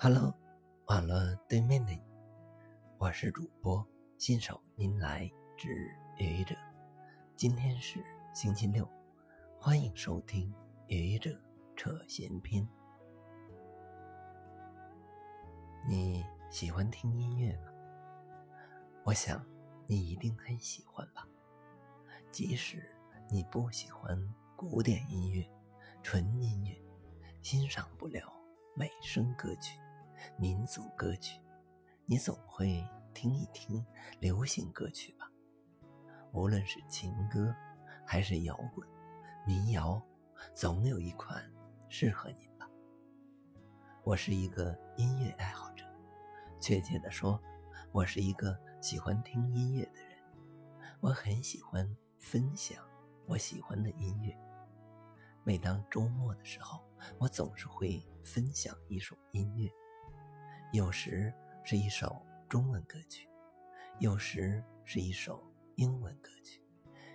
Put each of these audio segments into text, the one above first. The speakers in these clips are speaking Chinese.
Hello，网络对面的你，我是主播新手您来之愚者。今天是星期六，欢迎收听愚者扯闲篇。你喜欢听音乐吗？我想你一定很喜欢吧。即使你不喜欢古典音乐、纯音乐，欣赏不了美声歌曲。民族歌曲，你总会听一听流行歌曲吧？无论是情歌，还是摇滚、民谣，总有一款适合您吧。我是一个音乐爱好者，确切的说，我是一个喜欢听音乐的人。我很喜欢分享我喜欢的音乐。每当周末的时候，我总是会分享一首音乐。有时是一首中文歌曲，有时是一首英文歌曲，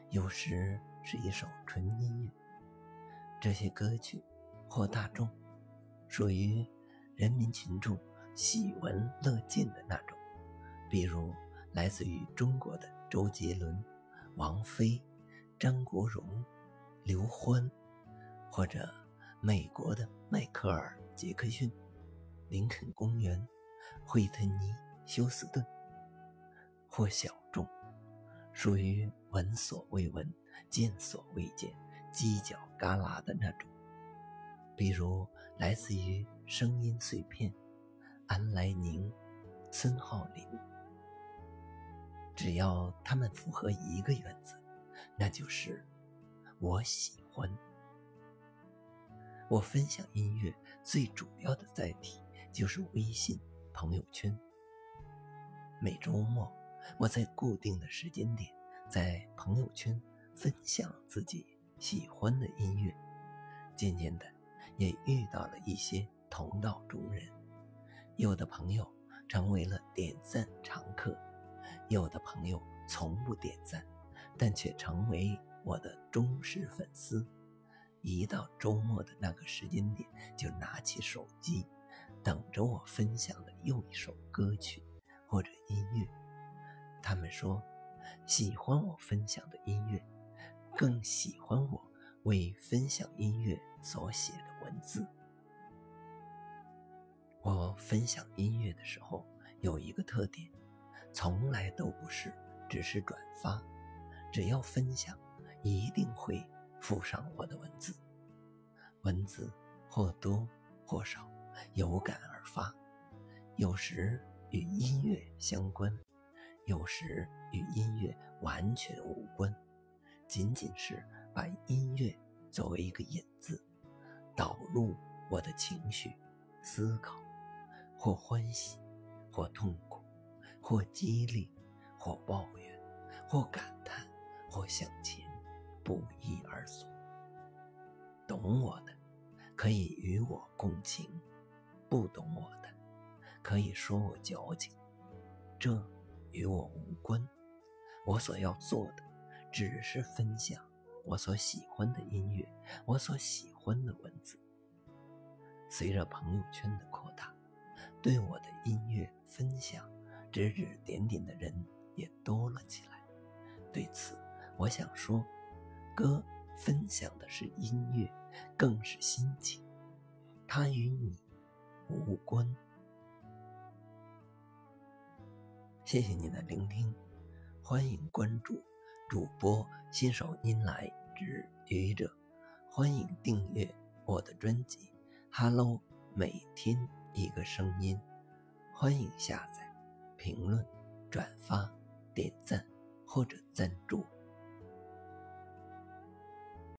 有时是一首纯音乐。这些歌曲或大众，属于人民群众喜闻乐见的那种，比如来自于中国的周杰伦、王菲、张国荣、刘欢，或者美国的迈克尔·杰克逊。林肯公园、惠特尼·休斯顿，或小众，属于闻所未闻、见所未见、犄角旮旯的那种，比如来自于声音碎片、安来宁、孙浩林。只要他们符合一个原则，那就是我喜欢。我分享音乐最主要的载体。就是微信朋友圈。每周末，我在固定的时间点在朋友圈分享自己喜欢的音乐。渐渐的，也遇到了一些同道中人。有的朋友成为了点赞常客，有的朋友从不点赞，但却成为我的忠实粉丝。一到周末的那个时间点，就拿起手机。等着我分享的又一首歌曲或者音乐，他们说喜欢我分享的音乐，更喜欢我为分享音乐所写的文字。我分享音乐的时候有一个特点，从来都不是只是转发，只要分享，一定会附上我的文字，文字或多或少。有感而发，有时与音乐相关，有时与音乐完全无关，仅仅是把音乐作为一个引子，导入我的情绪、思考，或欢喜，或痛苦，或激励，或抱怨，或感叹，或向前，不一而足。懂我的，可以与我共情。不懂我的，可以说我矫情，这与我无关。我所要做的，只是分享我所喜欢的音乐，我所喜欢的文字。随着朋友圈的扩大，对我的音乐分享指指点点的人也多了起来。对此，我想说，歌分享的是音乐，更是心情，它与你。无关。谢谢你的聆听，欢迎关注主播新手音来之愚者，欢迎订阅我的专辑《Hello》，每天一个声音，欢迎下载、评论、转发、点赞或者赞助。